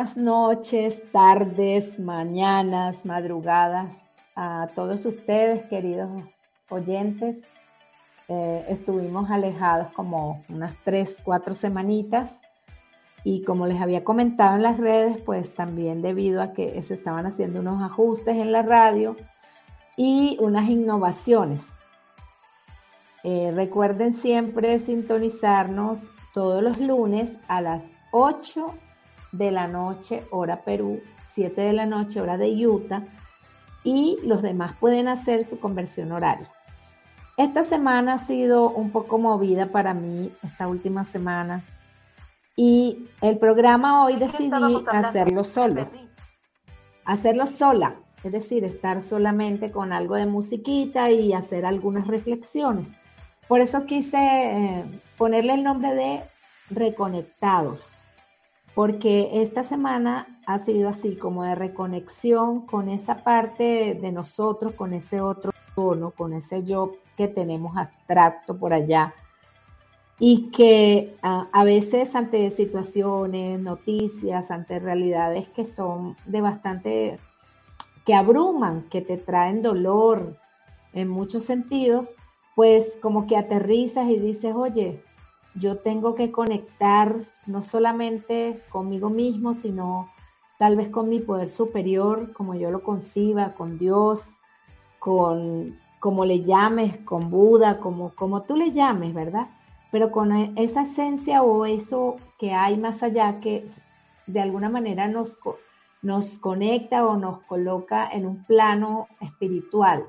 Noches, tardes, mañanas, madrugadas a todos ustedes, queridos oyentes. Eh, estuvimos alejados como unas tres, cuatro semanitas y como les había comentado en las redes, pues también debido a que se estaban haciendo unos ajustes en la radio y unas innovaciones. Eh, recuerden siempre sintonizarnos todos los lunes a las 8 de la noche, hora Perú, 7 de la noche, hora de Utah, y los demás pueden hacer su conversión horaria. Esta semana ha sido un poco movida para mí, esta última semana, y el programa hoy decidí hacerlo solo, hacerlo sola, es decir, estar solamente con algo de musiquita y hacer algunas reflexiones. Por eso quise eh, ponerle el nombre de Reconectados porque esta semana ha sido así como de reconexión con esa parte de nosotros, con ese otro tono, con ese yo que tenemos abstracto por allá. Y que a, veces ante situaciones, noticias, ante realidades que son de bastante, que abruman, que te traen dolor en muchos sentidos, pues como que aterrizas y dices, oye, yo tengo que conectar no solamente conmigo mismo, sino tal vez con mi poder superior, como yo lo conciba, con Dios, con como le llames, con Buda, como, como tú le llames, ¿verdad? Pero con e, esa esencia o eso que hay más allá que de alguna manera nos, nos conecta o nos coloca en un plano espiritual.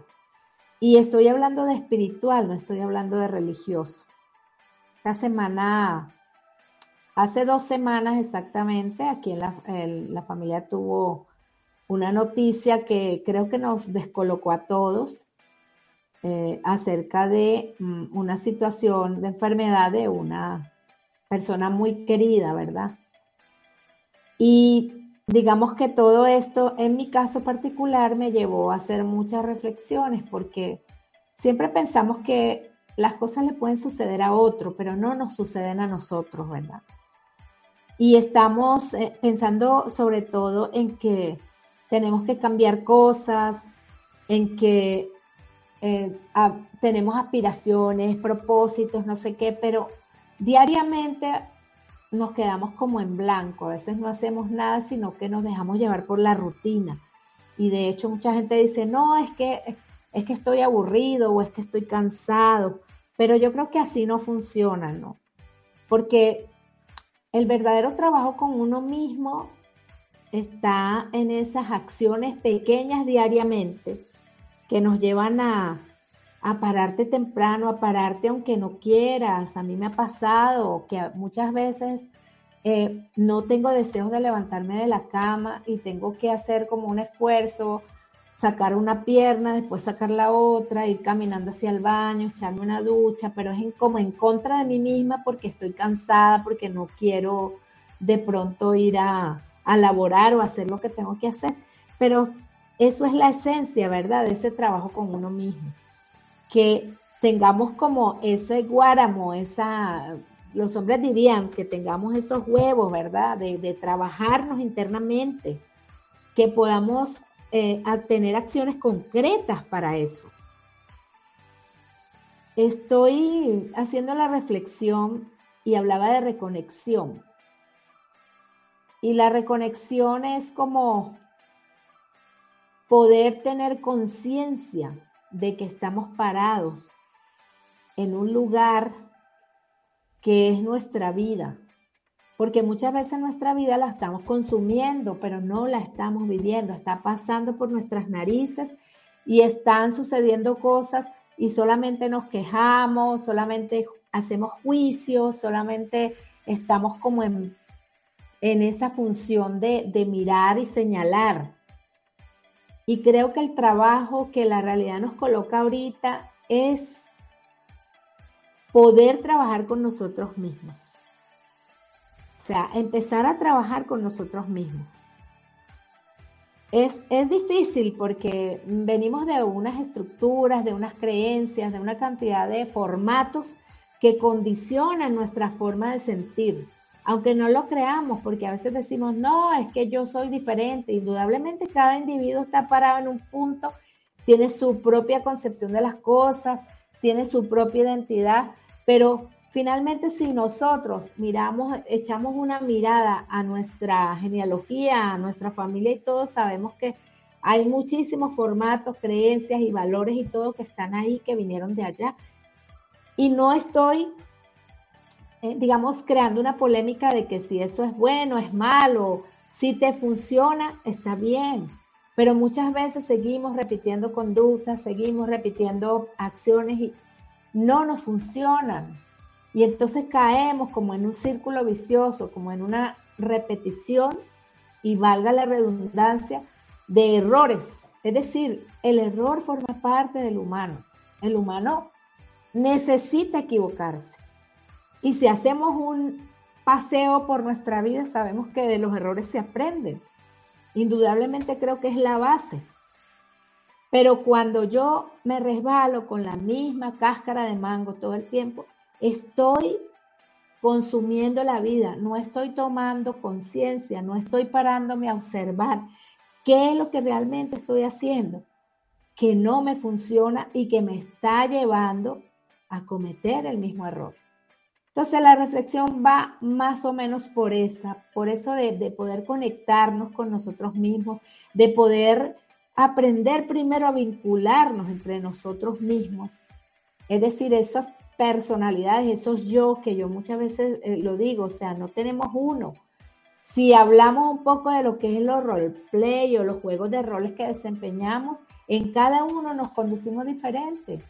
Y estoy hablando de espiritual, no estoy hablando de religioso. Esta semana, hace dos semanas exactamente, aquí en la, familia tuvo una noticia que creo que nos descolocó a todos eh, acerca de mm, una situación de enfermedad de una persona muy querida, ¿verdad? Y digamos que todo esto, en mi caso particular, me llevó a hacer muchas reflexiones porque siempre pensamos que las cosas le pueden suceder a otro, pero no nos suceden a nosotros, ¿verdad? Y estamos eh, pensando sobre todo en que tenemos que cambiar cosas, en que eh, tenemos aspiraciones, propósitos, no sé qué, pero diariamente nos quedamos como en blanco, a veces no hacemos nada, sino que nos dejamos llevar por la rutina. Y de hecho mucha gente dice, no, es que es que estoy aburrido o es que estoy cansado, pero yo creo que así no funciona, ¿no? Porque el verdadero trabajo con uno mismo está en esas acciones pequeñas diariamente que nos llevan a, pararte temprano, a pararte aunque no quieras. A mí me ha pasado que muchas veces eh, no tengo deseos de levantarme de la cama y tengo que hacer como un esfuerzo sacar una pierna, después sacar la otra, ir caminando hacia el baño, echarme una ducha, pero es como en contra de mí misma porque estoy cansada, porque no quiero de pronto ir a, a laborar o hacer lo que tengo que hacer. Pero eso es la esencia, ¿verdad? De ese trabajo con uno mismo. Que tengamos como ese guáramo, esa, los hombres dirían que tengamos esos huevos, ¿verdad? De, de trabajarnos internamente, que podamos eh, a tener acciones concretas para eso. Estoy haciendo la reflexión y hablaba de reconexión. Y la reconexión es como poder tener conciencia de que estamos parados en un lugar que es nuestra vida, porque muchas veces nuestra vida la estamos consumiendo, pero no la estamos viviendo, está pasando por nuestras narices y están sucediendo cosas y solamente nos quejamos, solamente hacemos juicios, solamente estamos como en, en esa función de, de mirar y señalar. Y creo que el trabajo que la realidad nos coloca ahorita es poder trabajar con nosotros mismos o sea, empezar a trabajar con nosotros mismos. Es, es, difícil porque venimos de unas estructuras, de unas creencias, de una cantidad de formatos que condicionan nuestra forma de sentir. aunque no lo creamos, porque a veces decimos, no, es que yo soy diferente. Indudablemente cada individuo está parado en un punto, tiene su propia concepción de las cosas, tiene su propia identidad, pero finalmente si nosotros miramos, echamos una mirada a nuestra genealogía, a nuestra familia y todos sabemos que hay muchísimos formatos, creencias y valores y todo que están ahí, que vinieron de allá. Y no estoy eh, digamos, creando una polémica de que si eso es bueno, es malo, si te funciona, está bien. Pero muchas veces seguimos repitiendo conductas, seguimos repitiendo acciones y no nos funcionan. Y entonces caemos como en un círculo vicioso, como en una repetición y valga la redundancia de errores. Es decir, el error forma parte del humano. El humano necesita equivocarse. Y si hacemos un paseo por nuestra vida, sabemos que de los errores se aprenden. Indudablemente creo que es la base. Pero cuando yo me resbalo con la misma cáscara de mango todo el tiempo, estoy consumiendo la vida, no estoy tomando conciencia, no estoy parándome a observar qué es lo que realmente estoy haciendo, que no me funciona y que me está llevando a cometer el mismo error. Entonces la reflexión va más o menos por esa, por eso de, poder conectarnos con nosotros mismos, de poder aprender primero a vincularnos entre nosotros mismos. Es decir, esas personalidades, esos yo que yo muchas veces eh, lo digo, o sea, no tenemos uno. Si hablamos un poco de lo que es los roleplay o los juegos de roles que desempeñamos, en cada uno nos conducimos diferente.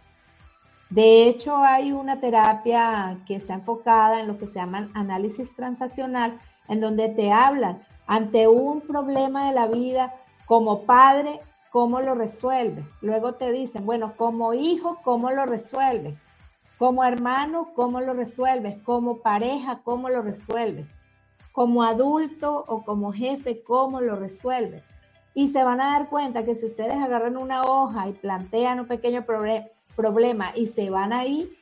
De hecho, hay una terapia que está enfocada en lo que se llama análisis transaccional, en donde te hablan ante un problema de la vida como padre, cómo lo resuelve. Luego te dicen, bueno, como hijo, cómo lo resuelve. Como hermano, cómo lo resuelves. Como pareja, cómo lo resuelves. Como adulto o como jefe, cómo lo resuelves. Y se van a dar cuenta que si ustedes agarran una hoja y plantean un pequeño problema, problema y se van ahí,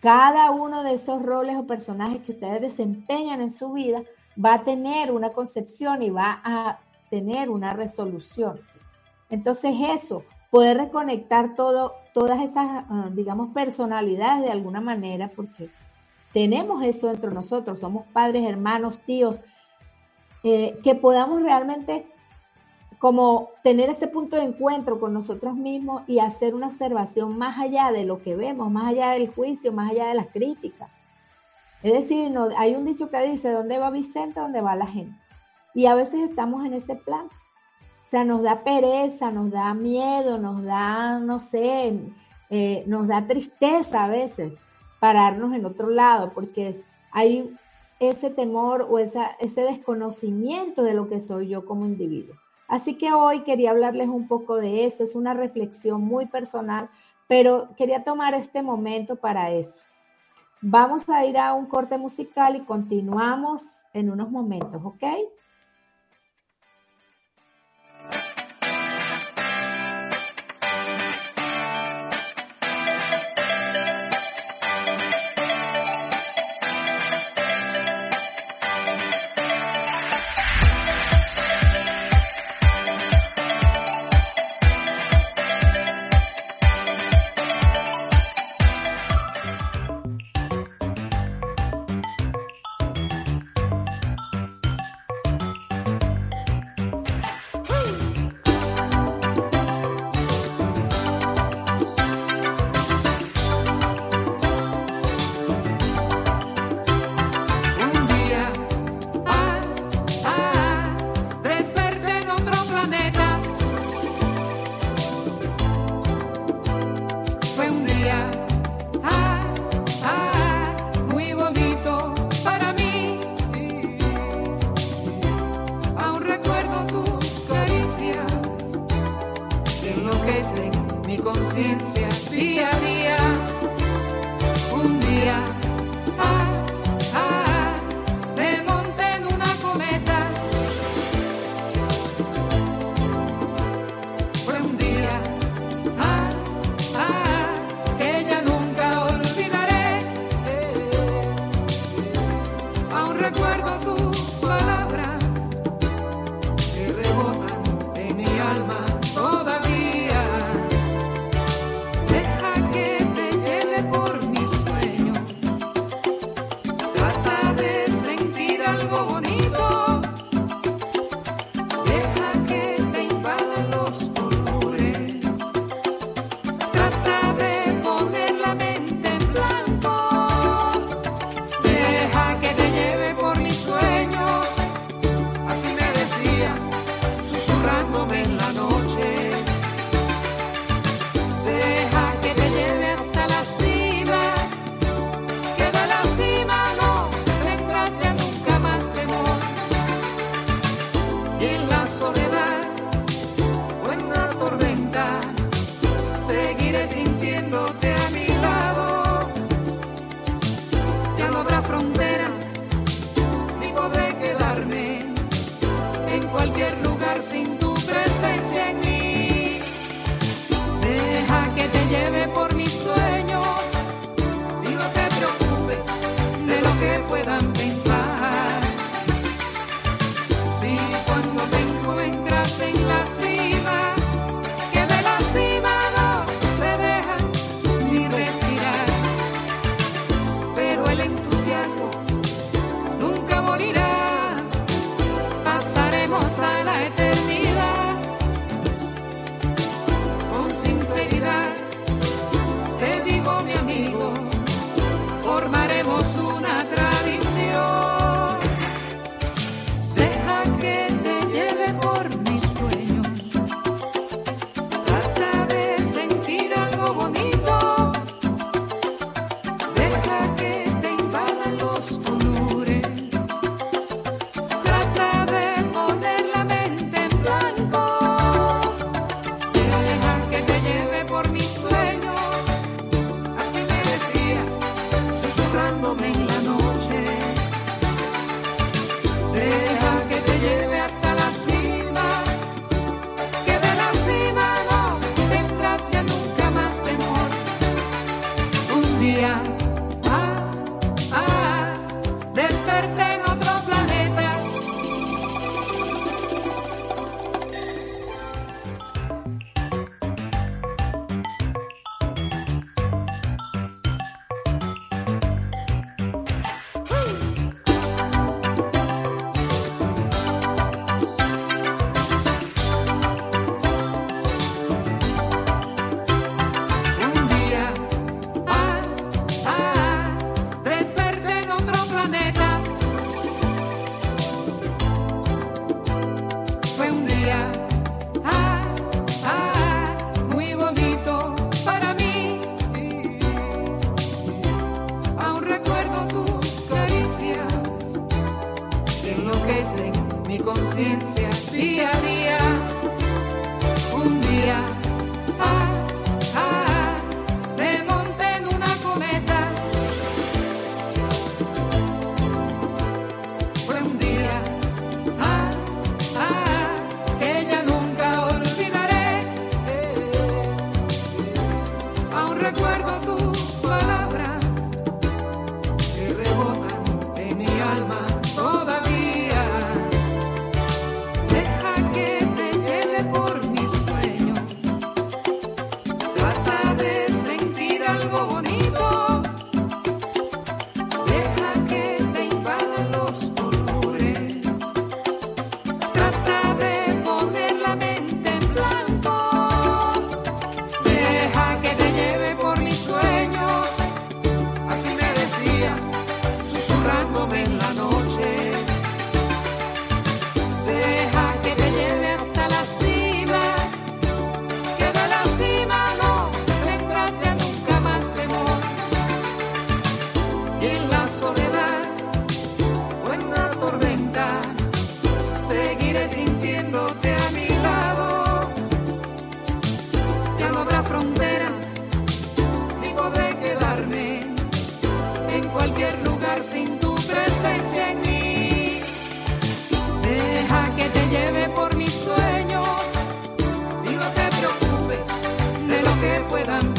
cada uno de esos roles o personajes que ustedes desempeñan en su vida va a tener una concepción y va a tener una resolución. Entonces eso, poder reconectar todo, todas esas, ah, digamos, personalidades de alguna manera, porque tenemos eso entre nosotros, somos padres, hermanos, tíos, eh, que podamos realmente como tener ese punto de encuentro con nosotros mismos y hacer una observación más allá de lo que vemos, más allá del juicio, más allá de las críticas. Es decir, no, hay un dicho que dice, ¿dónde va Vicente? ¿Dónde va la gente? Y a veces estamos en ese plan. O sea, nos da pereza, nos da miedo, nos da, no sé, eh, nos da tristeza a veces pararnos en otro lado, porque hay ese temor o esa, ese desconocimiento de lo que soy yo como individuo. Así que hoy quería hablarles un poco de eso, es una reflexión muy personal, pero quería tomar este momento para eso. Vamos a ir a un corte musical y continuamos en unos momentos, ¿ok? fortalecen mi conciencia día a día. cualquier lugar sin tu presencia en mí. Deja que te lleve por mis sueños y no te preocupes de lo que puedan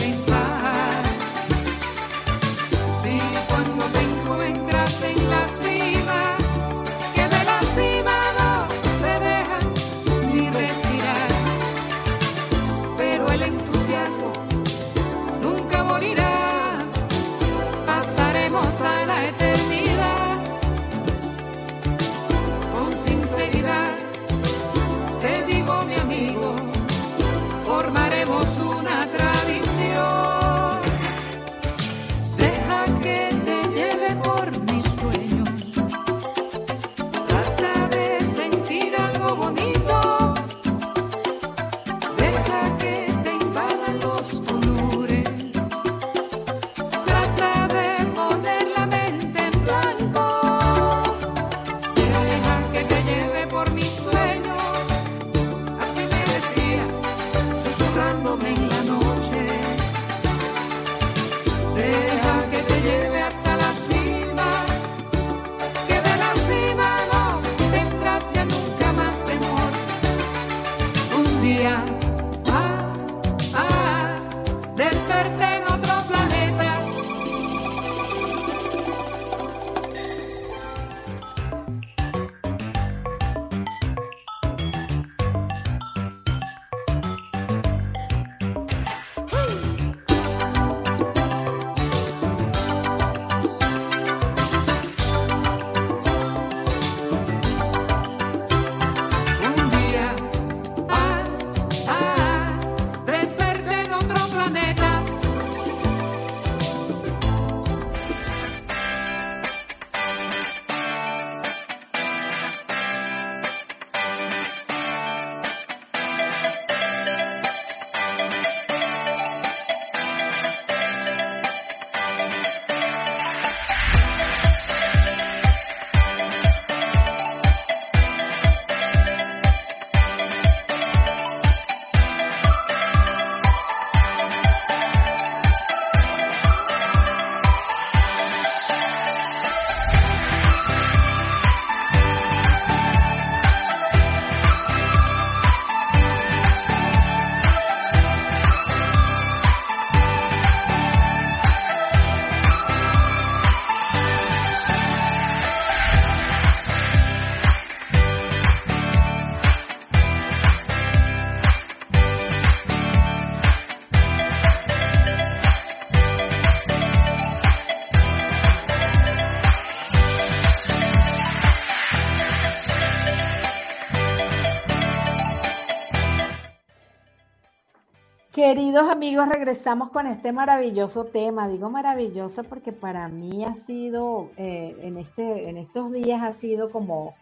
Queridos amigos, regresamos con este maravilloso tema. Digo maravilloso porque para mí ha sido, eh, en, este, en estos días ha sido como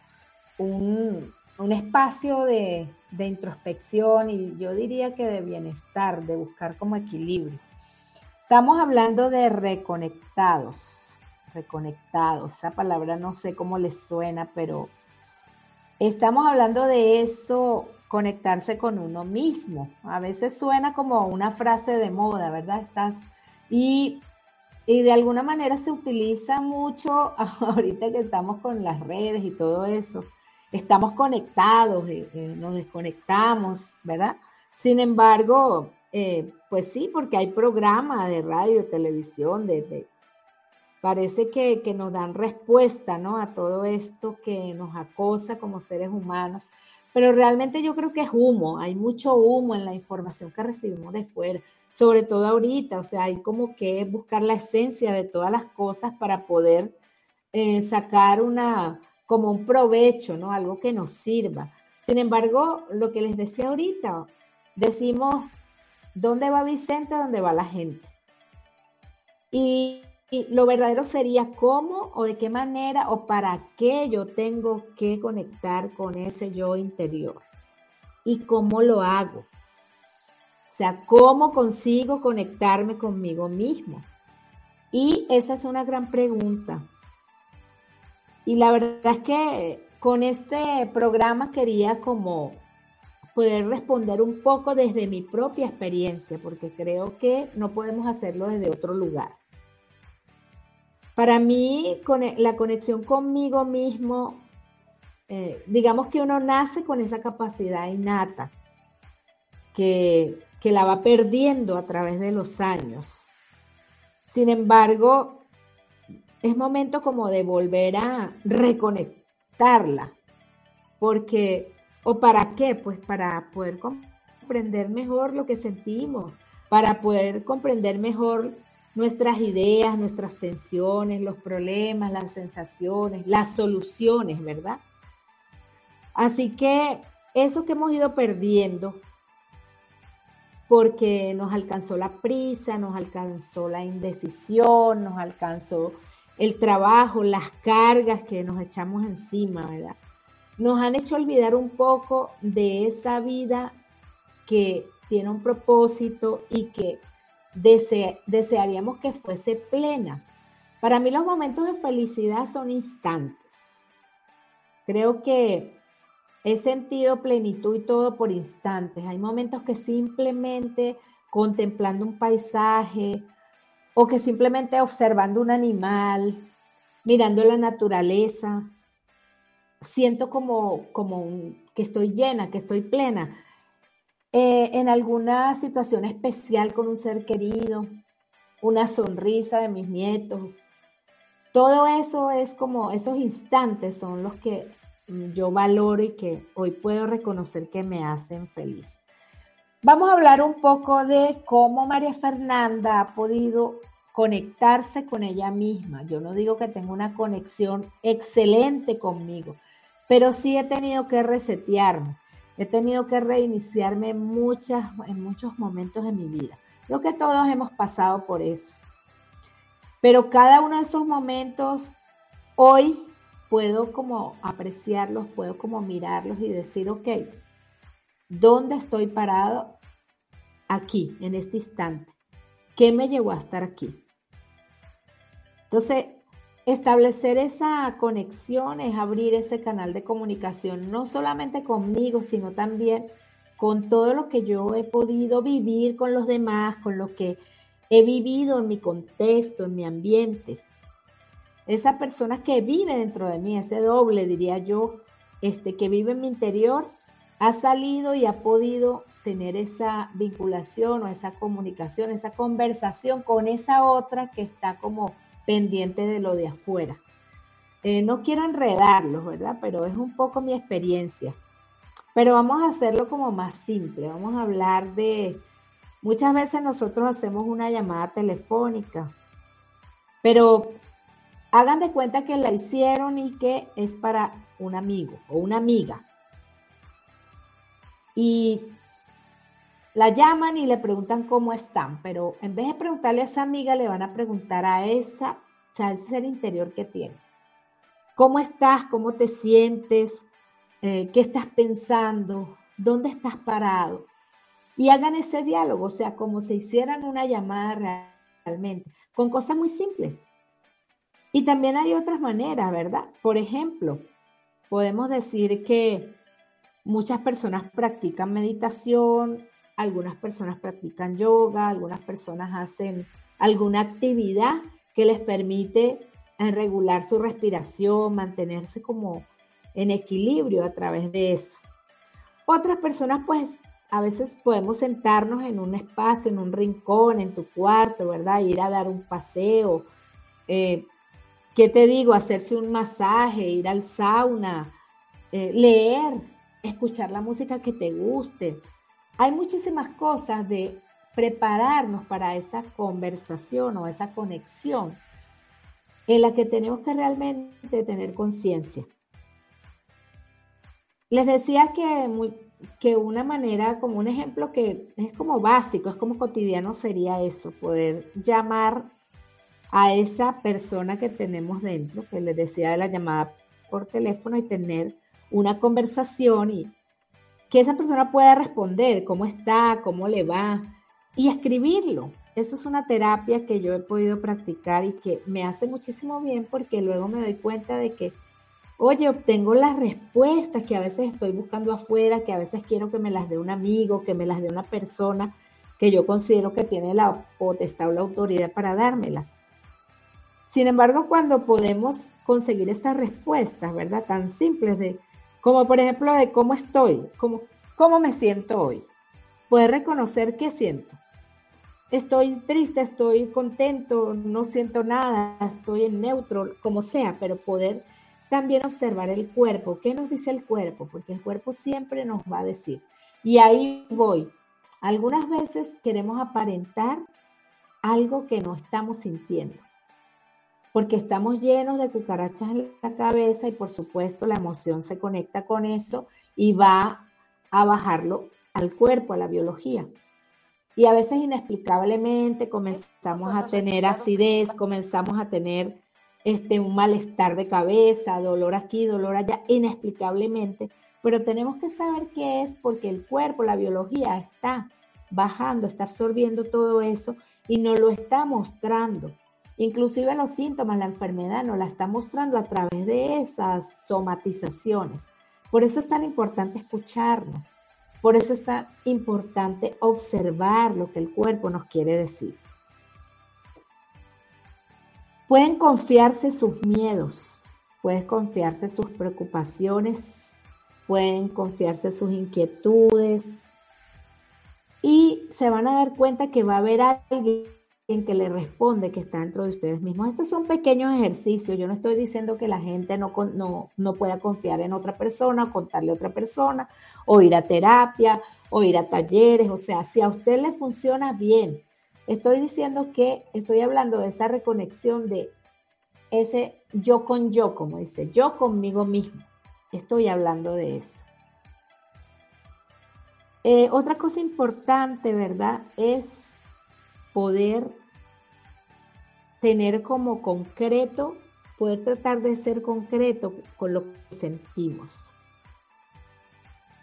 un, espacio de, de, introspección y yo diría que de bienestar, de buscar como equilibrio. Estamos hablando de reconectados, reconectados. Esa palabra no sé cómo les suena, pero estamos hablando de eso conectarse con uno mismo. A veces suena como una frase de moda, ¿verdad? Estás y, y de alguna manera se utiliza mucho ahorita que estamos con las redes y todo eso. Estamos conectados, eh, eh, nos desconectamos, ¿verdad? Sin embargo, eh, pues sí, porque hay programas de radio, televisión, de, parece que, que, nos dan respuesta, ¿no? A todo esto que nos acosa como seres humanos pero realmente yo creo que es humo, hay mucho humo en la información que recibimos de fuera, sobre todo ahorita, o sea, hay como que buscar la esencia de todas las cosas para poder eh, sacar una, como un provecho, ¿no? Algo que nos sirva. Sin embargo, lo que les decía ahorita, decimos, ¿dónde va Vicente? ¿Dónde va la gente? Y y lo verdadero sería cómo o de qué manera o para qué yo tengo que conectar con ese yo interior y cómo lo hago. O sea, cómo consigo conectarme conmigo mismo. Y esa es una gran pregunta. Y la verdad es que con este programa quería como poder responder un poco desde mi propia experiencia, porque creo que no podemos hacerlo desde otro lugar. Para mí, la conexión conmigo mismo, eh, digamos que uno nace con esa capacidad innata, que, que la va perdiendo a través de los años. Sin embargo, es momento como de volver a reconectarla, porque, ¿o para qué? Pues para poder comprender mejor lo que sentimos, para poder comprender mejor nuestras ideas, nuestras tensiones, los problemas, las sensaciones, las soluciones, ¿verdad? Así que eso que hemos ido perdiendo, porque nos alcanzó la prisa, nos alcanzó la indecisión, nos alcanzó el trabajo, las cargas que nos echamos encima, ¿verdad? Nos han hecho olvidar un poco de esa vida que tiene un propósito y que desearíamos que fuese plena. Para mí los momentos de felicidad son instantes. Creo que he sentido plenitud y todo por instantes. Hay momentos que simplemente contemplando un paisaje o que simplemente observando un animal, mirando la naturaleza, siento como, como que estoy llena, que estoy plena. Eh, en alguna situación especial con un ser querido, una sonrisa de mis nietos. Todo eso es como esos instantes son los que yo valoro y que hoy puedo reconocer que me hacen feliz. Vamos a hablar un poco de cómo María Fernanda ha podido conectarse con ella misma. Yo no digo que tenga una conexión excelente conmigo, pero sí he tenido que resetearme. He tenido que reiniciarme muchas, en muchos momentos de mi vida. Creo que todos hemos pasado por eso. Pero cada uno de esos momentos, hoy puedo como apreciarlos, puedo como mirarlos y decir, ok, ¿dónde estoy parado? Aquí, en este instante. ¿Qué me llevó a estar aquí? Entonces, Establecer esa conexión es abrir ese canal de comunicación, no solamente conmigo, sino también con todo lo que yo he podido vivir con los demás, con lo que he vivido en mi contexto, en mi ambiente. Esa persona que vive dentro de mí, ese doble, diría yo, este, que vive en mi interior, ha salido y ha podido tener esa vinculación o esa comunicación, esa conversación con esa otra que está como pendiente de lo de afuera. Eh, no quiero enredarlos, ¿verdad? Pero es un poco mi experiencia. Pero vamos a hacerlo como más simple. Vamos a hablar de, muchas veces nosotros hacemos una llamada telefónica, pero hagan de cuenta que la hicieron y que es para un amigo o una amiga. Y la llaman y le preguntan cómo están, pero en vez de preguntarle a esa amiga, le van a preguntar a esa, ser interior que tiene. ¿Cómo estás? ¿Cómo te sientes? Eh, ¿Qué estás pensando? ¿Dónde estás parado? Y hagan ese diálogo, o sea, como si hicieran una llamada realmente, con cosas muy simples. Y también hay otras maneras, ¿verdad? Por ejemplo, podemos decir que muchas personas practican meditación, algunas personas practican yoga, algunas personas hacen alguna actividad que les permite eh, regular su respiración, mantenerse como en equilibrio a través de eso. Otras personas pues a veces podemos sentarnos en un espacio, en un rincón, en tu cuarto, ¿verdad? Ir a dar un paseo. Eh, ¿Qué te digo? Hacerse un masaje, ir al sauna, eh, leer, escuchar la música que te guste. Hay muchísimas cosas de prepararnos para esa conversación o esa conexión en la que tenemos que realmente tener conciencia. Les decía que que una manera, como un ejemplo que es como básico, es como cotidiano, sería eso, poder llamar a esa persona que tenemos dentro, que les decía de la llamada por teléfono y tener una conversación y que esa persona pueda responder cómo está, cómo le va y escribirlo. Eso es una terapia que yo he podido practicar y que me hace muchísimo bien porque luego me doy cuenta de que oye, obtengo las respuestas que a veces estoy buscando afuera, que a veces quiero que me las dé un amigo, que me las dé una persona que yo considero que tiene la potestad o la autoridad para dármelas. Sin embargo, cuando podemos conseguir esas respuestas, ¿verdad? Tan simples de, como por ejemplo, de cómo estoy, cómo, cómo me siento hoy. Poder reconocer qué siento. Estoy triste, estoy contento, no siento nada, estoy en neutro, como sea, pero poder también observar el cuerpo. ¿Qué nos dice el cuerpo? Porque el cuerpo siempre nos va a decir. Y ahí voy. Algunas veces queremos aparentar algo que no estamos sintiendo. Porque estamos llenos de cucarachas en la cabeza y por supuesto la emoción se conecta con eso y va a bajarlo al cuerpo, a la biología. Y a veces inexplicablemente comenzamos a tener acidez, comenzamos a tener este, un malestar de cabeza, dolor aquí, dolor allá, inexplicablemente, pero tenemos que saber qué es porque el cuerpo, la biología está bajando, está absorbiendo todo eso y nos lo está mostrando. Inclusive los síntomas, la enfermedad nos la está mostrando a través de esas somatizaciones. Por eso es tan importante escucharnos. Por eso es tan importante observar lo que el cuerpo nos quiere decir. Pueden confiarse sus miedos, pueden confiarse sus preocupaciones, pueden confiarse sus inquietudes y se van a dar cuenta que va a haber alguien que le responde que está dentro de ustedes mismos. Estos son pequeños ejercicios. Yo no estoy diciendo que la gente no, no, no pueda confiar en otra persona, contarle a otra persona, o ir a terapia, o ir a talleres. O sea, si a usted le funciona bien, Estoy diciendo que estoy hablando de esa reconexión de ese yo con yo, como dice, yo conmigo mismo. Estoy hablando de eso. Eh, otra cosa importante, ¿verdad? Es poder tener como concreto, poder tratar de ser concreto con lo que sentimos.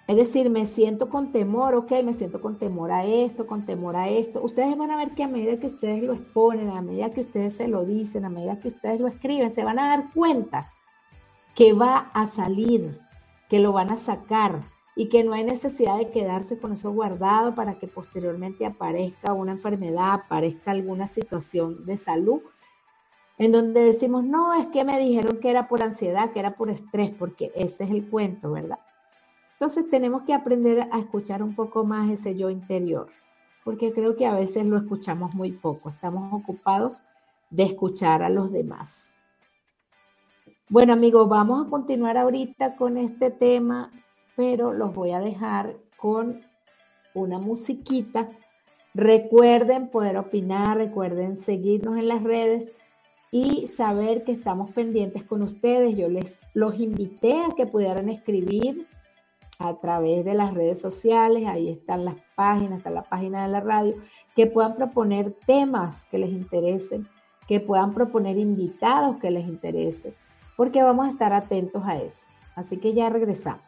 Es decir, me siento con temor, ok, me siento con temor a esto, con temor a esto. Ustedes van a ver que a medida que ustedes lo exponen, a medida que ustedes se lo dicen, a medida que ustedes lo escriben, se van a dar cuenta que va a salir, que lo van a sacar y que no hay necesidad de quedarse con eso guardado para que posteriormente aparezca una enfermedad, aparezca alguna situación de salud en donde decimos, no, es que me dijeron que era por ansiedad, que era por estrés, porque ese es el cuento, ¿verdad? Entonces tenemos que aprender a escuchar un poco más ese yo interior, porque creo que a veces lo escuchamos muy poco, estamos ocupados de escuchar a los demás. Bueno amigos, vamos a continuar ahorita con este tema, pero los voy a dejar con una musiquita. Recuerden poder opinar, recuerden seguirnos en las redes y saber que estamos pendientes con ustedes. Yo les los invité a que pudieran escribir a través de las redes sociales, ahí están las páginas, está la página de la radio, que puedan proponer temas que les interesen, que puedan proponer invitados que les interesen, porque vamos a estar atentos a eso. Así que ya regresamos.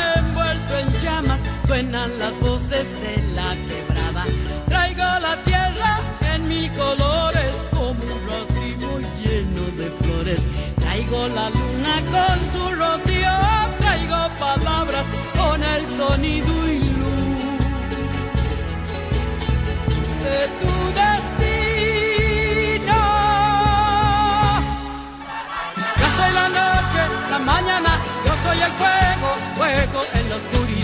llamas, suenan las voces de la quebrada. Traigo la tierra en mis colores como un racimo lleno de flores. Traigo la luna con su rocío, traigo palabras con el sonido y luz de tu destino. Yo la noche, la mañana soy el fuego, fuego en la oscuridad.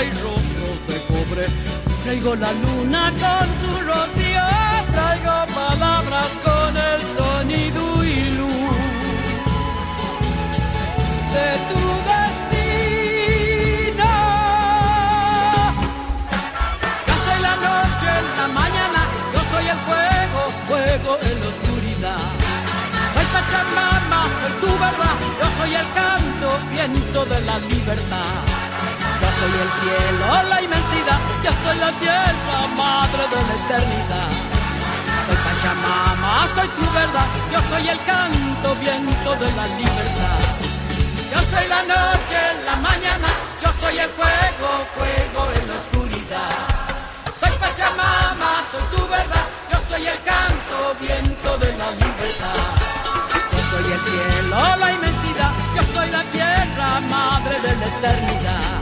Y rostros de cobre. Traigo la luna con su rocío, traigo palabras con el sonido y luz de tu destino. Soy la noche, en la mañana, yo soy el fuego, fuego en la oscuridad. Pachamama, soy tu verdad, yo soy el canto, viento de la libertad. Yo soy el cielo, la inmensidad, yo soy la tierra, madre de la eternidad. Soy Pachamama, soy tu verdad, yo soy el canto, viento de la libertad. Yo soy la noche, la mañana, yo soy el fuego, fuego en la oscuridad. Soy Pachamama, soy tu verdad, yo soy el canto, viento de la libertad soy el cielo, la inmensidad, yo soy la tierra, madre de la eternidad.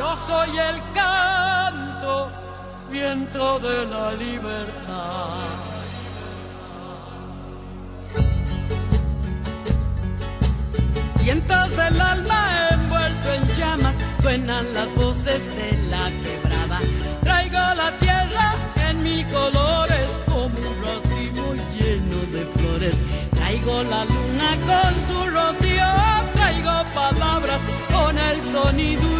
Yo soy el canto, viento de la libertad. Vientos del alma envuelto en llamas, suenan las voces de la quebrada. Traigo la tierra en mis colores como un racimo lleno de flores Traigo la luna con su rocío, traigo palabras con el sonido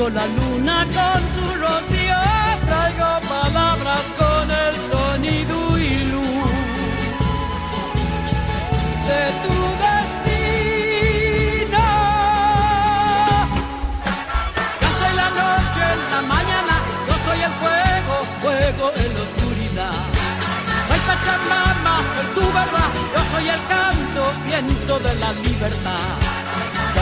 Traigo la luna con su rocío, traigo palabras con el sonido y luz de tu destino. Yo soy la noche en la mañana, yo soy el fuego, fuego en la oscuridad. Soy Pachamama, soy tu verdad, yo soy el canto, viento de la libertad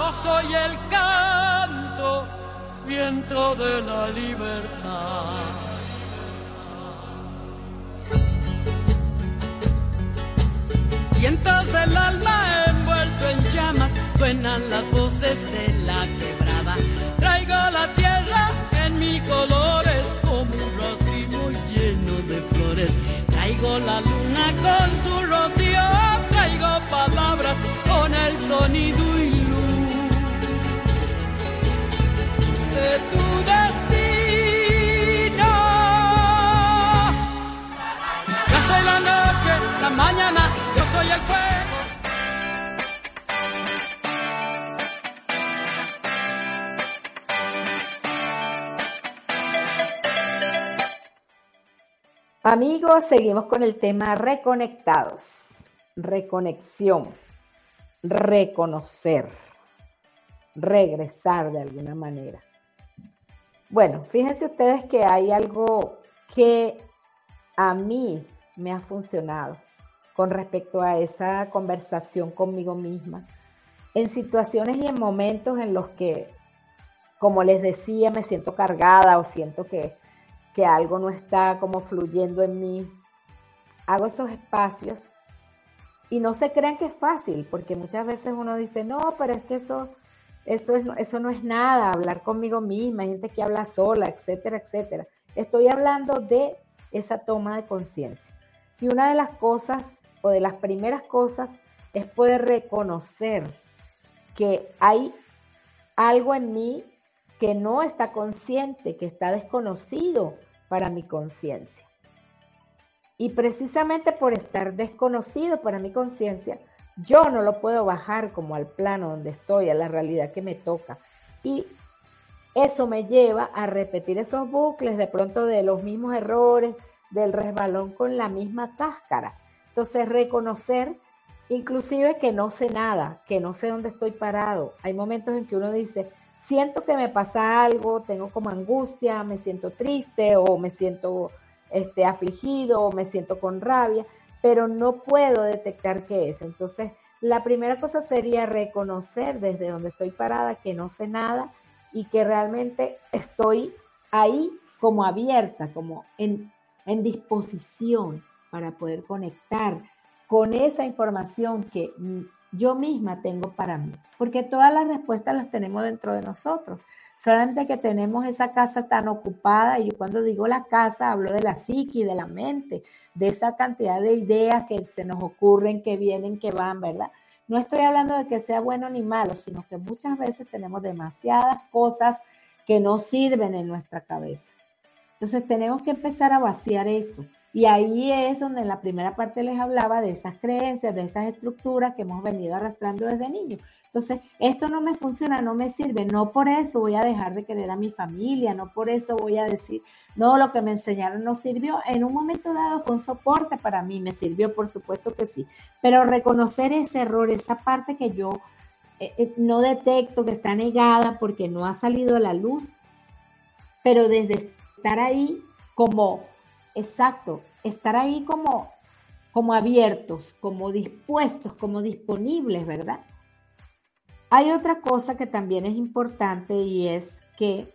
yo soy el canto, viento de la libertad. Vientos del alma envuelto en llamas, suenan las voces de la quebrada. Traigo la tierra en mis colores como un racimo lleno de flores. Traigo la luna con su rocío, traigo palabras con el sonido y luz Amigos, seguimos con el tema reconectados, reconexión, reconocer, regresar de alguna manera. Bueno, fíjense ustedes que hay algo que a mí me ha funcionado con respecto a esa conversación conmigo misma. En situaciones y en momentos en los que, como les decía, me siento cargada o siento que, que algo no está como fluyendo en mí, hago esos espacios y no se crean que es fácil, porque muchas veces uno dice, no, pero es que eso eso, es, eso no es nada, hablar conmigo misma, hay gente que habla sola, etcétera, etcétera. Estoy hablando de esa toma de conciencia. Y una de las cosas, o de las primeras cosas, es poder reconocer que hay algo en mí que no está consciente, que está desconocido para mi conciencia. Y precisamente por estar desconocido para mi conciencia, yo no lo puedo bajar como al plano donde estoy, a la realidad que me toca. Y eso me lleva a repetir esos bucles de pronto de los mismos errores, del resbalón con la misma cáscara. Entonces, reconocer inclusive que no sé nada, que no sé dónde estoy parado. Hay momentos en que uno dice, siento que me pasa algo, tengo como angustia, me siento triste o me siento este, afligido o me siento con rabia pero no puedo detectar qué es. Entonces, la primera cosa sería reconocer desde donde estoy parada que no sé nada y que realmente estoy ahí como abierta, como en, en disposición para poder conectar con esa información que yo misma tengo para mí. Porque todas las respuestas las tenemos dentro de nosotros. Solamente que tenemos esa casa tan ocupada, y yo cuando digo la casa hablo de la psique, de la mente, de esa cantidad de ideas que se nos ocurren, que vienen, que van, ¿verdad? No estoy hablando de que sea bueno ni malo, sino que muchas veces tenemos demasiadas cosas que no sirven en nuestra cabeza. Entonces tenemos que empezar a vaciar eso. Y ahí es donde en la primera parte les hablaba de esas creencias, de esas estructuras que hemos venido arrastrando desde niños. Entonces, esto no me funciona, no me sirve, no por eso voy a dejar de querer a mi familia, no por eso voy a decir, no, lo que me enseñaron no sirvió. En un momento dado fue un soporte para mí, me sirvió, por supuesto que sí, pero reconocer ese error, esa parte que yo eh, eh, no detecto, que está negada porque no ha salido a la luz, pero desde estar ahí como, exacto, estar ahí como, como abiertos, como dispuestos, como disponibles, ¿verdad? Hay otra cosa que también es importante y es que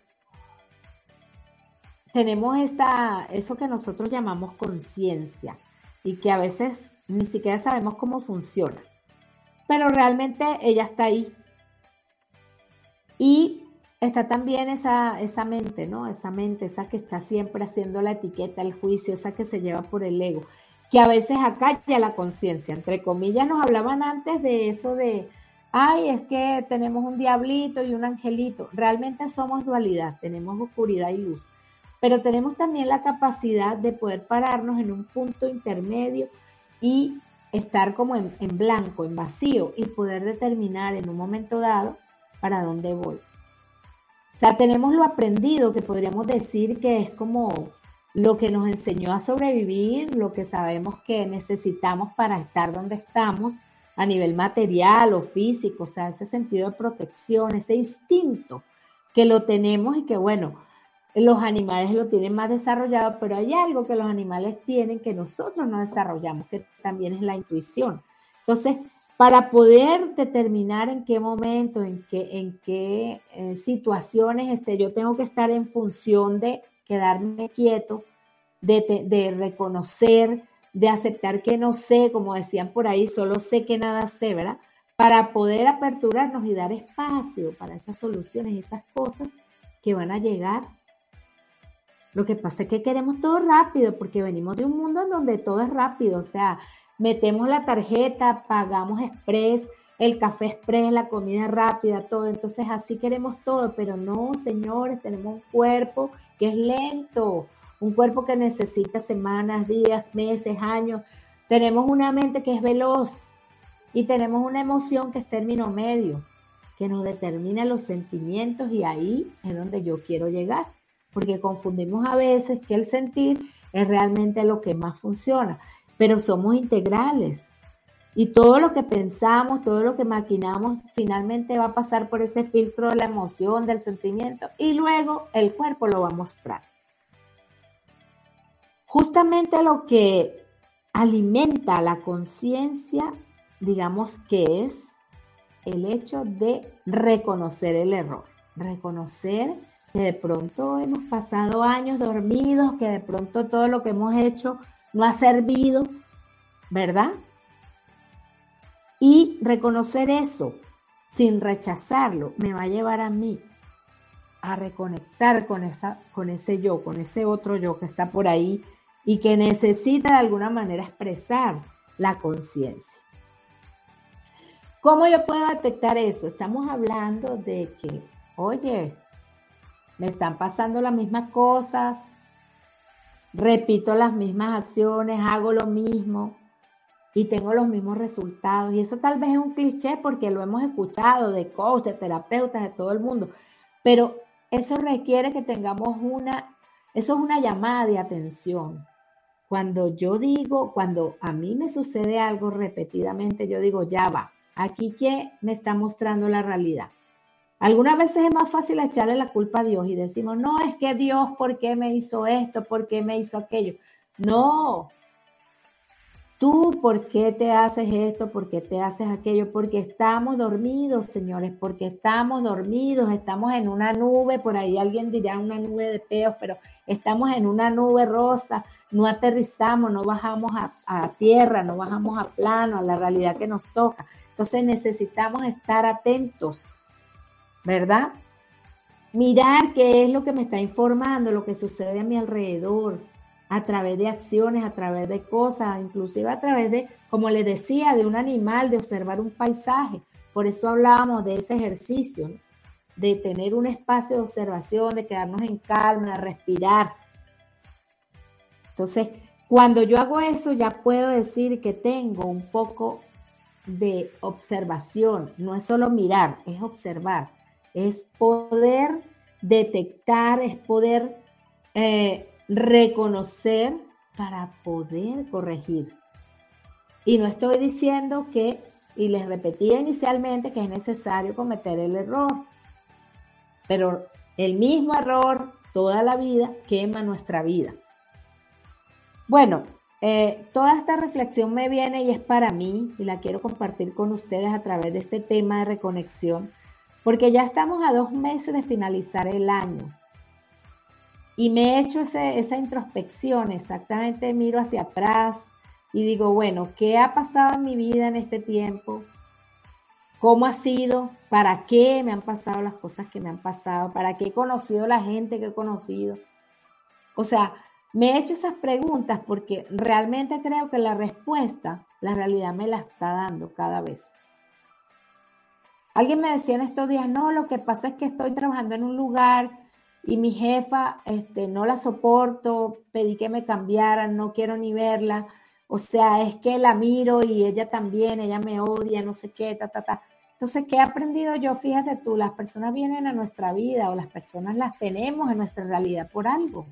tenemos esta, eso que nosotros llamamos conciencia y que a veces ni siquiera sabemos cómo funciona. Pero realmente ella está ahí. Y está también esa, esa mente, ¿no? Esa mente, esa que está siempre haciendo la etiqueta, el juicio, esa que se lleva por el ego, que a veces acalla la conciencia. Entre comillas, nos hablaban antes de eso de, ay, es que tenemos un diablito y un angelito. Realmente somos dualidad, tenemos oscuridad y luz pero tenemos también la capacidad de poder pararnos en un punto intermedio y estar como en, blanco, en vacío y poder determinar en un momento dado para dónde voy. O sea, tenemos lo aprendido que podríamos decir que es como lo que nos enseñó a sobrevivir, lo que sabemos que necesitamos para estar donde estamos a nivel material o físico, o sea, ese sentido de protección, ese instinto que lo tenemos y que bueno, los animales lo tienen más desarrollado, pero hay algo que los animales tienen que nosotros no desarrollamos, que también es la intuición. Entonces, para poder determinar en qué momento, en qué, en qué eh, situaciones este, yo tengo que estar en función de quedarme quieto, de, de reconocer, de aceptar que no sé, como decían por ahí, solo sé que nada sé, ¿verdad? Para poder aperturarnos y dar espacio para esas soluciones, esas cosas que van a llegar lo que pasa es que queremos todo rápido porque venimos de un mundo en donde todo es rápido, o sea, metemos la tarjeta, pagamos express, el café express, la comida rápida, todo, entonces así queremos todo, pero no, señores, tenemos un cuerpo que es lento, un cuerpo que necesita semanas, días, meses, años, tenemos una mente que es veloz y tenemos una emoción que es término medio, que nos determina los sentimientos y ahí es donde yo quiero llegar porque confundimos a veces que el sentir es realmente lo que más funciona, pero somos integrales. Y todo lo que pensamos, todo lo que maquinamos, finalmente va a pasar por ese filtro de la emoción, del sentimiento, y luego el cuerpo lo va a mostrar. Justamente lo que alimenta la conciencia, digamos que es el hecho de reconocer el error, reconocer que de pronto hemos pasado años dormidos, que de pronto todo lo que hemos hecho no ha servido, ¿verdad? Y reconocer eso sin rechazarlo me va a llevar a mí a reconectar con, esa, con ese yo, con ese otro yo que está por ahí y que necesita de alguna manera expresar la conciencia. ¿Cómo yo puedo detectar eso? Estamos hablando de que, oye, me están pasando las mismas cosas, repito las mismas acciones, hago lo mismo y tengo los mismos resultados. Y eso tal vez es un cliché porque lo hemos escuchado de coaches, de terapeutas, de todo el mundo, pero eso requiere que tengamos una, eso es una llamada de atención. Cuando yo digo, cuando a mí me sucede algo repetidamente, yo digo, ya va, aquí que me está mostrando la realidad. Algunas veces es más fácil echarle la culpa a Dios y decimos, no, es que Dios, ¿por qué me hizo esto? ¿Por qué me hizo aquello? No. Tú, ¿por qué te haces esto? ¿Por qué te haces aquello? Porque estamos dormidos, señores, porque estamos dormidos, estamos en una nube, por ahí alguien dirá una nube de peos, pero estamos en una nube rosa, no aterrizamos, no bajamos a, a tierra, no bajamos a plano, a la realidad que nos toca. Entonces necesitamos estar atentos ¿verdad? Mirar qué es lo que me está informando, lo que sucede a mi alrededor, a través de acciones, a través de cosas, inclusive a través de, como le decía, de un animal, de observar un paisaje. Por eso hablábamos de ese ejercicio, de tener un espacio de observación, de quedarnos en calma, respirar. Entonces, cuando yo hago eso, ya puedo decir que tengo un poco de observación. No es solo mirar, es observar es poder detectar, es poder eh, reconocer para poder corregir. Y no estoy diciendo que, y les repetía inicialmente que es necesario cometer el error, pero el mismo error toda la vida quema nuestra vida. Bueno, eh, toda esta reflexión me viene y es para mí y la quiero compartir con ustedes a través de este tema de reconexión, porque ya estamos a dos meses de finalizar el año. Y me he hecho esa introspección, exactamente miro hacia atrás y digo, bueno, ¿qué ha pasado en mi vida en este tiempo? ¿Cómo ha sido? ¿Para qué me han pasado las cosas que me han pasado? ¿Para qué he conocido la gente que he conocido? O sea, me he hecho esas preguntas porque realmente creo que la respuesta, la realidad me la está dando cada vez. Alguien me decía en estos días, no, lo que pasa es que estoy trabajando en un lugar y mi jefa este, no la soporto, pedí que me cambiaran, no quiero ni verla. O sea, es que la miro y ella también, ella me odia, no sé qué, ta, ta, ta. Entonces, ¿qué he aprendido yo? Fíjate tú, las personas vienen a nuestra vida o las personas las tenemos en nuestra realidad por algo.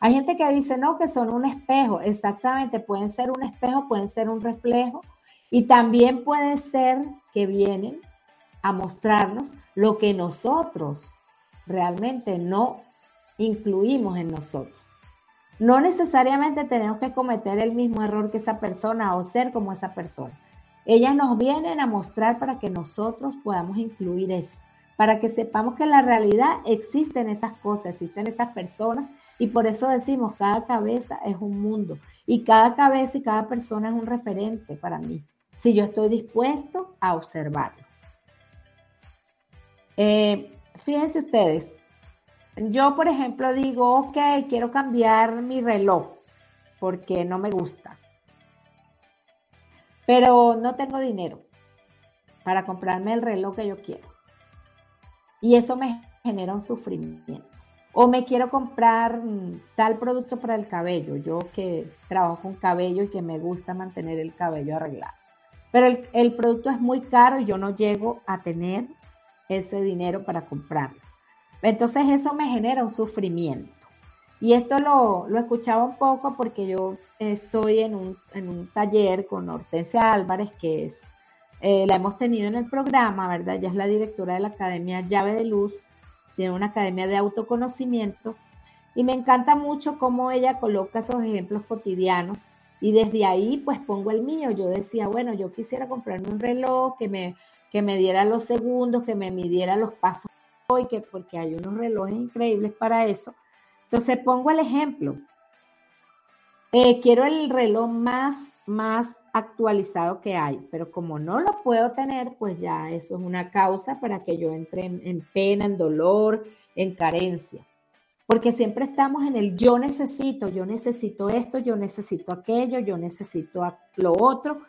Hay gente que dice, no, que son un espejo. Exactamente, pueden ser un espejo, pueden ser un reflejo. Y también puede ser que vienen a mostrarnos lo que nosotros realmente no incluimos en nosotros. No necesariamente tenemos que cometer el mismo error que esa persona o ser como esa persona. Ellas nos vienen a mostrar para que nosotros podamos incluir eso, para que sepamos que en la realidad existen esas cosas, existen esas personas y por eso decimos, cada cabeza es un mundo y cada cabeza y cada persona es un referente para mí, si yo estoy dispuesto a observarlo. Eh, fíjense ustedes, yo por ejemplo digo, ok, quiero cambiar mi reloj porque no me gusta, pero no tengo dinero para comprarme el reloj que yo quiero. Y eso me genera un sufrimiento. O me quiero comprar mm, tal producto para el cabello, yo que trabajo con cabello y que me gusta mantener el cabello arreglado. Pero el, producto es muy caro y yo no llego a tener ese dinero para comprarlo. Entonces eso me genera un sufrimiento. Y esto lo, lo escuchaba un poco porque yo estoy en un, en un taller con Hortensia Álvarez, que es, eh, la hemos tenido en el programa, ¿verdad? Ella es la directora de la Academia Llave de Luz tiene una academia de autoconocimiento y me encanta mucho cómo ella coloca esos ejemplos cotidianos y desde ahí pues pongo el mío. Yo decía, bueno, yo quisiera comprarme un reloj que me, que me diera los segundos, que me midiera los pasos y que porque hay unos relojes increíbles para eso. Entonces pongo el ejemplo. Eh, quiero el reloj más, más actualizado que hay, pero como no lo puedo tener, pues ya eso es una causa para que yo entre en, pena, en dolor, en carencia. Porque siempre estamos en el yo necesito, yo necesito esto, yo necesito aquello, yo necesito lo otro,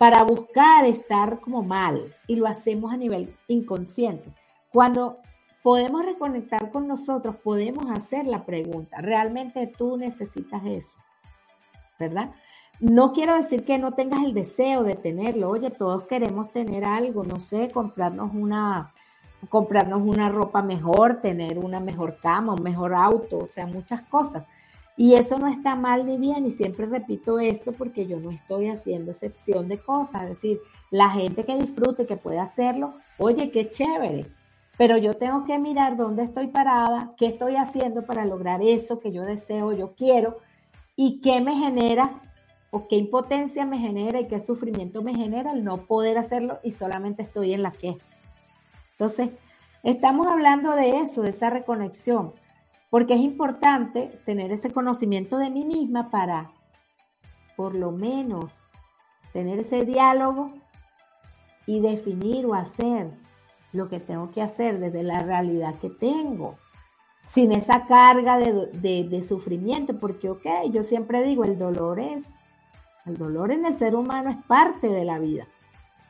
para buscar estar como mal. Y lo hacemos a nivel inconsciente. Cuando podemos reconectar con nosotros, podemos hacer la pregunta, ¿realmente tú necesitas eso? ¿verdad? No quiero decir que no tengas el deseo de tenerlo. Oye, todos queremos tener algo, no sé, comprarnos una, comprarnos una ropa mejor, tener una mejor cama, un mejor auto, o sea, muchas cosas. Y eso no está mal ni bien, y siempre repito esto porque yo no estoy haciendo excepción de cosas. Es decir, la gente que disfrute, que puede hacerlo, oye, qué chévere. Pero yo tengo que mirar dónde estoy parada, qué estoy haciendo para lograr eso que yo deseo, yo quiero, y qué me genera o qué impotencia me genera y qué sufrimiento me genera el no poder hacerlo y solamente estoy en la queja. Entonces, estamos hablando de eso, de esa reconexión, porque es importante tener ese conocimiento de mí misma para, por lo menos, tener ese diálogo y definir o hacer lo que tengo que hacer desde la realidad que tengo sin esa carga de, sufrimiento, porque, ok, yo siempre digo, el dolor es, el dolor en el ser humano es parte de la vida.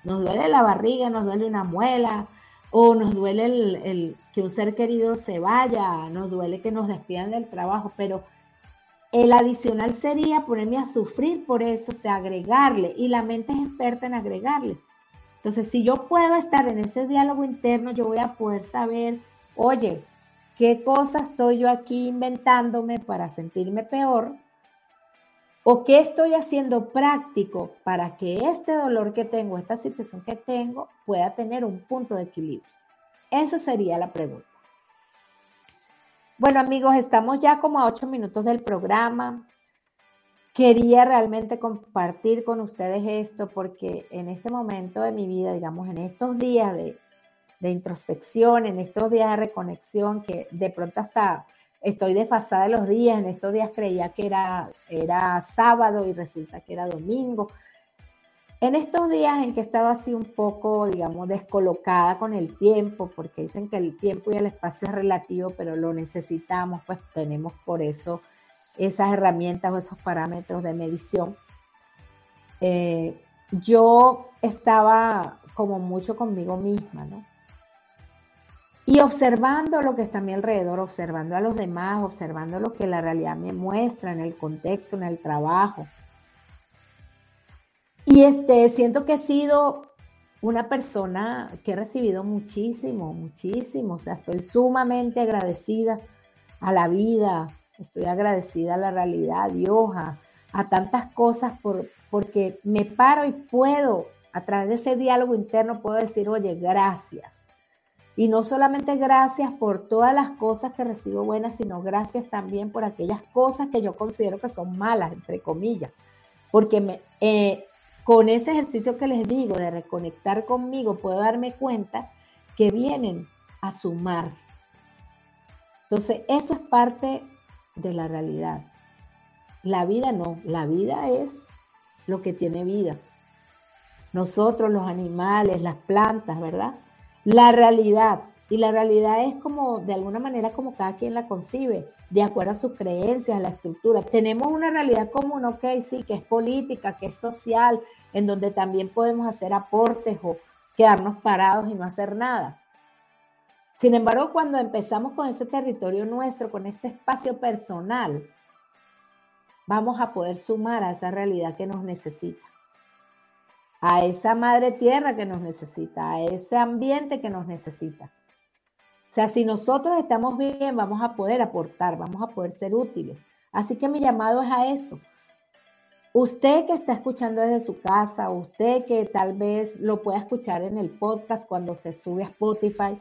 Nos duele la barriga, nos duele una muela, o nos duele el, que un ser querido se vaya, nos duele que nos despidan del trabajo, pero el adicional sería ponerme a sufrir por eso, o sea, agregarle, y la mente es experta en agregarle. Entonces, si yo puedo estar en ese diálogo interno, yo voy a poder saber, oye, ¿Qué cosa estoy yo aquí inventándome para sentirme peor? ¿O qué estoy haciendo práctico para que este dolor que tengo, esta situación que tengo, pueda tener un punto de equilibrio? Esa sería la pregunta. Bueno amigos, estamos ya como a ocho minutos del programa. Quería realmente compartir con ustedes esto porque en este momento de mi vida, digamos, en estos días de, de introspección, en estos días de reconexión, que de pronto hasta estoy desfasada de los días, en estos días creía que era, era sábado y resulta que era domingo. En estos días en que estaba así un poco, digamos, descolocada con el tiempo, porque dicen que el tiempo y el espacio es relativo, pero lo necesitamos, pues tenemos por eso esas herramientas o esos parámetros de medición. Eh, yo estaba como mucho conmigo misma, ¿no? Y observando lo que está a mi alrededor, observando a los demás, observando lo que la realidad me muestra en el contexto, en el trabajo. Y este, siento que he sido una persona que he recibido muchísimo, muchísimo. O sea, estoy sumamente agradecida a la vida, estoy agradecida a la realidad, a Dios, a, a tantas cosas, por, porque me paro y puedo, a través de ese diálogo interno, puedo decir, oye, gracias y no solamente gracias por todas las cosas que recibo buenas, sino gracias también por aquellas cosas que yo considero que son malas, entre comillas. Porque me, eh, con ese ejercicio que les digo de reconectar conmigo, puedo darme cuenta que vienen a sumar. Entonces, eso es parte de la realidad. La vida no, la vida es lo que tiene vida. Nosotros, los animales, las plantas, ¿verdad? La realidad. Y la realidad es como, de alguna manera, como cada quien la concibe, de acuerdo a sus creencias, a la estructura. Tenemos una realidad común, ok, sí, que es política, que es social, en donde también podemos hacer aportes o quedarnos parados y no hacer nada. Sin embargo, cuando empezamos con ese territorio nuestro, con ese espacio personal, vamos a poder sumar a esa realidad que nos necesita a esa madre tierra que nos necesita, a ese ambiente que nos necesita. O sea, si nosotros estamos bien, vamos a poder aportar, vamos a poder ser útiles. Así que mi llamado es a eso. Usted que está escuchando desde su casa, usted que tal vez lo pueda escuchar en el podcast cuando se sube a Spotify,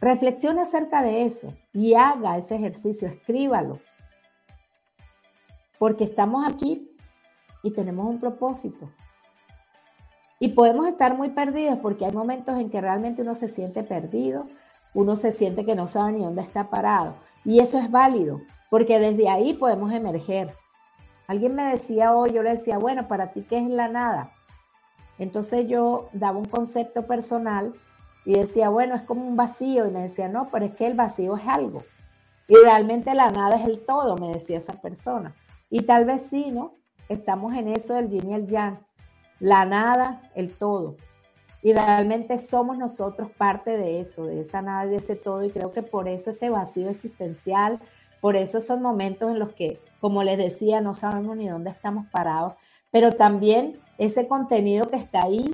reflexione acerca de eso y haga ese ejercicio, escríbalo. Porque estamos aquí y tenemos un propósito. Y podemos estar muy perdidos porque hay momentos en que realmente uno se siente perdido, uno se siente que no sabe ni dónde está parado. Y eso es válido, porque desde ahí podemos emerger. Alguien me decía hoy, yo le decía, bueno, para ti, ¿qué es la nada? Entonces yo daba un concepto personal y decía, bueno, es como un vacío. Y me decía, no, pero es que el vacío es algo. Y realmente la nada es el todo, me decía esa persona. Y tal vez sí, ¿no? Estamos en eso del yin y el yang la nada, el todo. Y realmente somos nosotros parte de eso, de esa nada y de ese todo. Y creo que por eso ese vacío existencial, por eso son momentos en los que, como les decía, no sabemos ni dónde estamos parados. Pero también ese contenido que está ahí,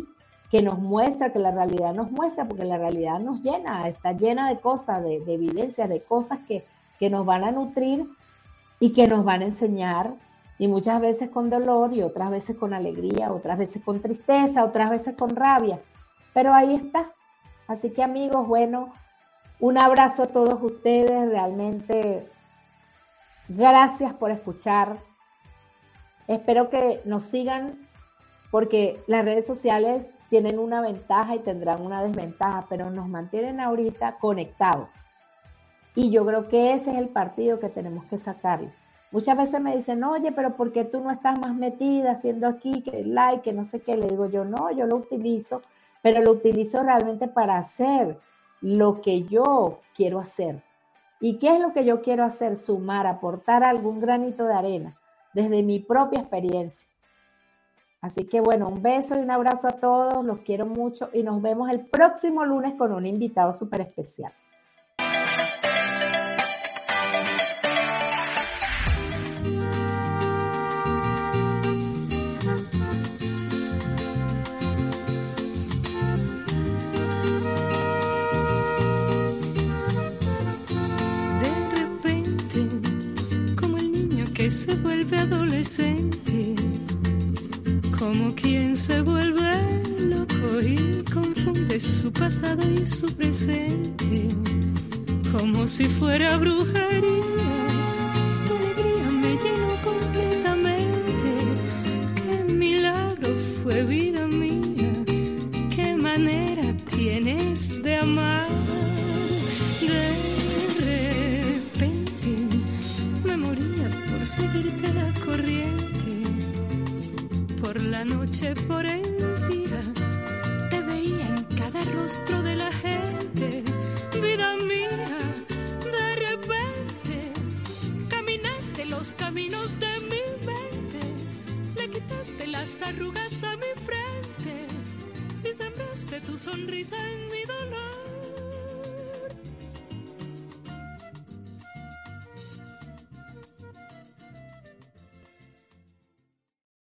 que nos muestra, que la realidad nos muestra, porque la realidad nos llena, está llena de cosas, de, de evidencias, de cosas que, que nos van a nutrir y que nos van a enseñar y muchas veces con dolor y otras veces con alegría, otras veces con tristeza, otras veces con rabia. Pero ahí está. Así que amigos, bueno, un abrazo a todos ustedes. Realmente, gracias por escuchar. Espero que nos sigan porque las redes sociales tienen una ventaja y tendrán una desventaja, pero nos mantienen ahorita conectados. Y yo creo que ese es el partido que tenemos que sacarle Muchas veces me dicen, oye, pero ¿por qué tú no estás más metida haciendo aquí, que like, que no sé qué? Le digo yo, no, yo lo utilizo, pero lo utilizo realmente para hacer lo que yo quiero hacer. ¿Y qué es lo que yo quiero hacer? Sumar, aportar algún granito de arena desde mi propia experiencia. Así que bueno, un beso y un abrazo a todos, los quiero mucho y nos vemos el próximo lunes con un invitado súper especial. Se vuelve adolescente, como quien se vuelve loco y confunde su pasado y su presente como si fuera brujería. Tu alegría me llenó completamente. Qué milagro fue vida Por la noche, por el día, te veía en cada rostro de la gente. Vida mía, de repente caminaste los caminos de mi mente, le quitaste las arrugas a mi frente y sembraste tu sonrisa en